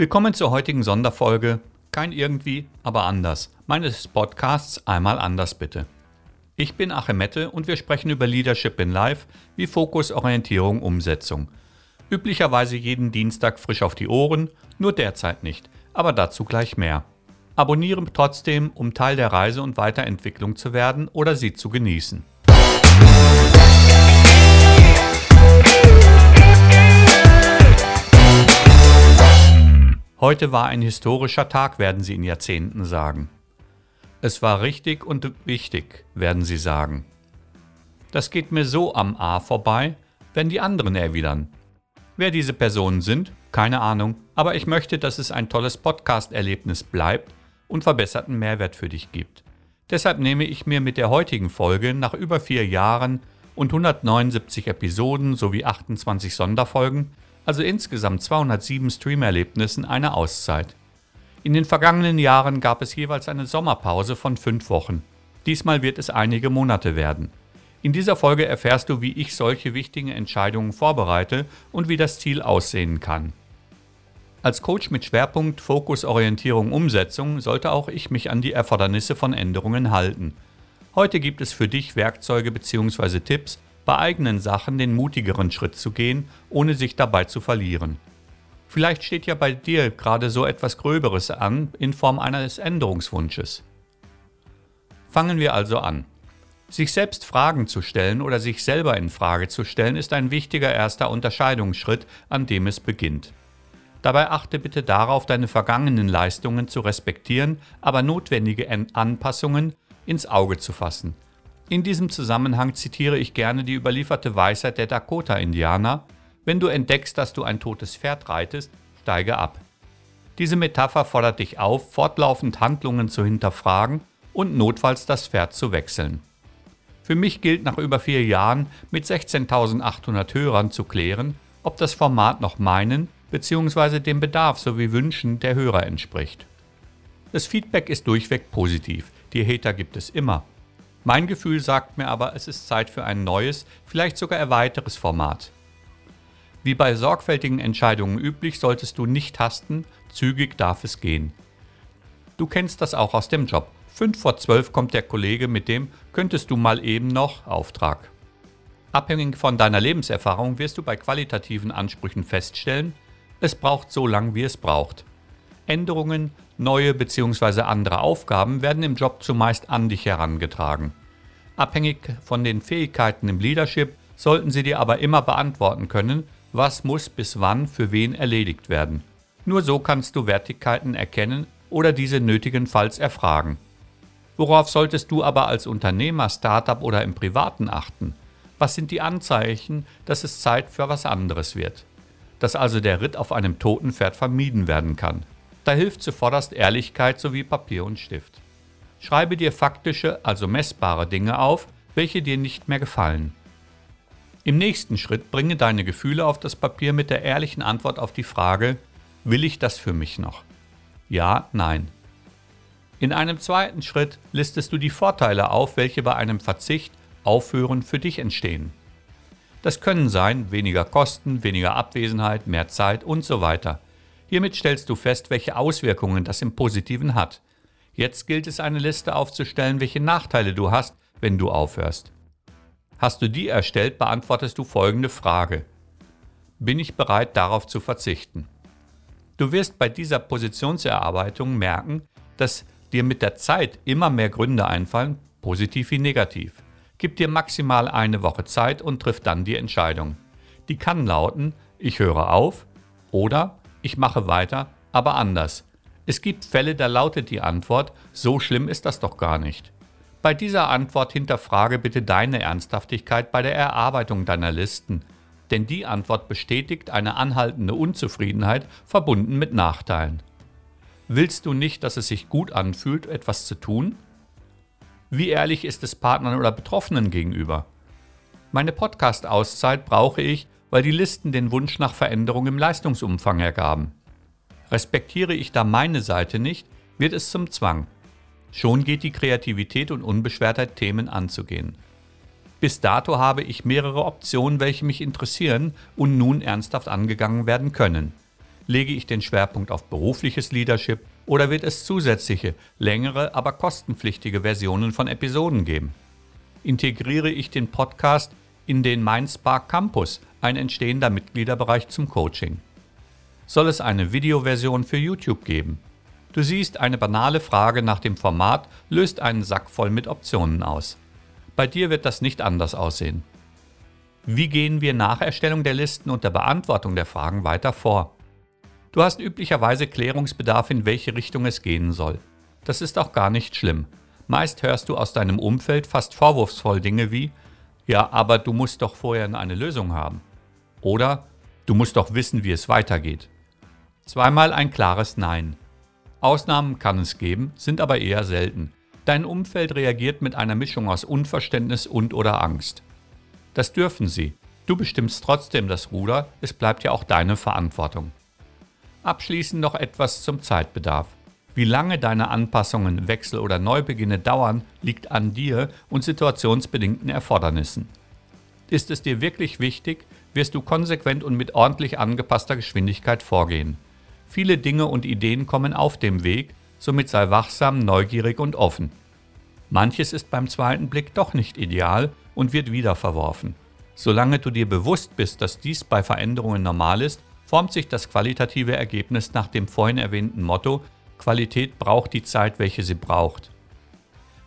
Willkommen zur heutigen Sonderfolge Kein irgendwie, aber anders meines Podcasts Einmal anders bitte. Ich bin Achim Mette und wir sprechen über Leadership in Life wie Fokus, Orientierung, Umsetzung. Üblicherweise jeden Dienstag frisch auf die Ohren, nur derzeit nicht, aber dazu gleich mehr. Abonniere trotzdem, um Teil der Reise und Weiterentwicklung zu werden oder sie zu genießen. Heute war ein historischer Tag, werden Sie in Jahrzehnten sagen. Es war richtig und wichtig, werden Sie sagen. Das geht mir so am A vorbei, wenn die anderen erwidern. Wer diese Personen sind, keine Ahnung, aber ich möchte, dass es ein tolles Podcast-Erlebnis bleibt und verbesserten Mehrwert für dich gibt. Deshalb nehme ich mir mit der heutigen Folge nach über vier Jahren und 179 Episoden sowie 28 Sonderfolgen also insgesamt 207 Streamerlebnissen, eine Auszeit. In den vergangenen Jahren gab es jeweils eine Sommerpause von fünf Wochen. Diesmal wird es einige Monate werden. In dieser Folge erfährst du, wie ich solche wichtigen Entscheidungen vorbereite und wie das Ziel aussehen kann. Als Coach mit Schwerpunkt Fokus, Orientierung, Umsetzung sollte auch ich mich an die Erfordernisse von Änderungen halten. Heute gibt es für dich Werkzeuge bzw. Tipps, bei eigenen Sachen den mutigeren Schritt zu gehen, ohne sich dabei zu verlieren. Vielleicht steht ja bei dir gerade so etwas Gröberes an in Form eines Änderungswunsches. Fangen wir also an. Sich selbst Fragen zu stellen oder sich selber in Frage zu stellen, ist ein wichtiger erster Unterscheidungsschritt, an dem es beginnt. Dabei achte bitte darauf, deine vergangenen Leistungen zu respektieren, aber notwendige Anpassungen ins Auge zu fassen. In diesem Zusammenhang zitiere ich gerne die überlieferte Weisheit der Dakota-Indianer, wenn du entdeckst, dass du ein totes Pferd reitest, steige ab. Diese Metapher fordert dich auf, fortlaufend Handlungen zu hinterfragen und notfalls das Pferd zu wechseln. Für mich gilt nach über vier Jahren mit 16.800 Hörern zu klären, ob das Format noch meinen bzw. dem Bedarf sowie Wünschen der Hörer entspricht. Das Feedback ist durchweg positiv, die Hater gibt es immer, mein Gefühl sagt mir aber, es ist Zeit für ein neues, vielleicht sogar erweiteres Format. Wie bei sorgfältigen Entscheidungen üblich, solltest du nicht hasten, zügig darf es gehen. Du kennst das auch aus dem Job. Fünf vor zwölf kommt der Kollege mit dem Könntest du mal eben noch Auftrag. Abhängig von deiner Lebenserfahrung wirst du bei qualitativen Ansprüchen feststellen, es braucht so lang, wie es braucht. Änderungen, neue bzw. andere Aufgaben werden im Job zumeist an dich herangetragen. Abhängig von den Fähigkeiten im Leadership sollten sie dir aber immer beantworten können, was muss bis wann für wen erledigt werden. Nur so kannst du Wertigkeiten erkennen oder diese nötigenfalls erfragen. Worauf solltest du aber als Unternehmer, Startup oder im Privaten achten? Was sind die Anzeichen, dass es Zeit für was anderes wird? Dass also der Ritt auf einem toten Pferd vermieden werden kann. Da hilft zuvorderst Ehrlichkeit sowie Papier und Stift. Schreibe dir faktische, also messbare Dinge auf, welche dir nicht mehr gefallen. Im nächsten Schritt bringe deine Gefühle auf das Papier mit der ehrlichen Antwort auf die Frage, will ich das für mich noch? Ja, nein. In einem zweiten Schritt listest du die Vorteile auf, welche bei einem Verzicht, Aufhören für dich entstehen. Das können sein weniger Kosten, weniger Abwesenheit, mehr Zeit und so weiter. Hiermit stellst du fest, welche Auswirkungen das im Positiven hat. Jetzt gilt es, eine Liste aufzustellen, welche Nachteile du hast, wenn du aufhörst. Hast du die erstellt, beantwortest du folgende Frage. Bin ich bereit, darauf zu verzichten? Du wirst bei dieser Positionserarbeitung merken, dass dir mit der Zeit immer mehr Gründe einfallen, positiv wie negativ. Gib dir maximal eine Woche Zeit und triff dann die Entscheidung. Die kann lauten, ich höre auf oder ich mache weiter, aber anders. Es gibt Fälle, da lautet die Antwort, so schlimm ist das doch gar nicht. Bei dieser Antwort hinterfrage bitte deine Ernsthaftigkeit bei der Erarbeitung deiner Listen, denn die Antwort bestätigt eine anhaltende Unzufriedenheit verbunden mit Nachteilen. Willst du nicht, dass es sich gut anfühlt, etwas zu tun? Wie ehrlich ist es Partnern oder Betroffenen gegenüber? Meine Podcast-Auszeit brauche ich, weil die Listen den Wunsch nach Veränderung im Leistungsumfang ergaben. Respektiere ich da meine Seite nicht, wird es zum Zwang. Schon geht die Kreativität und Unbeschwertheit Themen anzugehen. Bis dato habe ich mehrere Optionen, welche mich interessieren und nun ernsthaft angegangen werden können. Lege ich den Schwerpunkt auf berufliches Leadership oder wird es zusätzliche, längere, aber kostenpflichtige Versionen von Episoden geben? Integriere ich den Podcast in den Mindspark Campus, ein entstehender Mitgliederbereich zum Coaching? Soll es eine Videoversion für YouTube geben? Du siehst, eine banale Frage nach dem Format löst einen Sack voll mit Optionen aus. Bei dir wird das nicht anders aussehen. Wie gehen wir nach Erstellung der Listen und der Beantwortung der Fragen weiter vor? Du hast üblicherweise Klärungsbedarf, in welche Richtung es gehen soll. Das ist auch gar nicht schlimm. Meist hörst du aus deinem Umfeld fast vorwurfsvoll Dinge wie, ja, aber du musst doch vorher eine Lösung haben. Oder, du musst doch wissen, wie es weitergeht. Zweimal ein klares Nein. Ausnahmen kann es geben, sind aber eher selten. Dein Umfeld reagiert mit einer Mischung aus Unverständnis und oder Angst. Das dürfen sie. Du bestimmst trotzdem das Ruder, es bleibt ja auch deine Verantwortung. Abschließend noch etwas zum Zeitbedarf. Wie lange deine Anpassungen, Wechsel oder Neubeginne dauern, liegt an dir und situationsbedingten Erfordernissen. Ist es dir wirklich wichtig, wirst du konsequent und mit ordentlich angepasster Geschwindigkeit vorgehen. Viele Dinge und Ideen kommen auf dem Weg, somit sei wachsam, neugierig und offen. Manches ist beim zweiten Blick doch nicht ideal und wird wieder verworfen. Solange du dir bewusst bist, dass dies bei Veränderungen normal ist, formt sich das qualitative Ergebnis nach dem vorhin erwähnten Motto Qualität braucht die Zeit, welche sie braucht.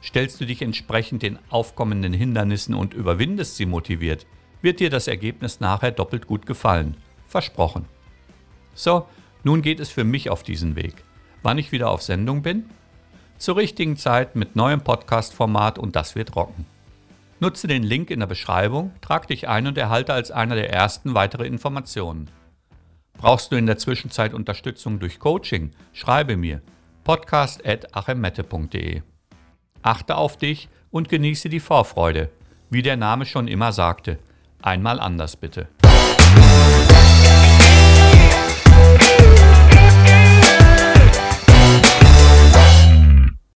Stellst du dich entsprechend den aufkommenden Hindernissen und überwindest sie motiviert, wird dir das Ergebnis nachher doppelt gut gefallen. Versprochen. So, nun geht es für mich auf diesen Weg. Wann ich wieder auf Sendung bin? Zur richtigen Zeit mit neuem Podcast-Format und das wird rocken. Nutze den Link in der Beschreibung, trag dich ein und erhalte als einer der ersten weitere Informationen. Brauchst du in der Zwischenzeit Unterstützung durch Coaching? Schreibe mir podcast.achemmette.de. Achte auf dich und genieße die Vorfreude. Wie der Name schon immer sagte, einmal anders bitte.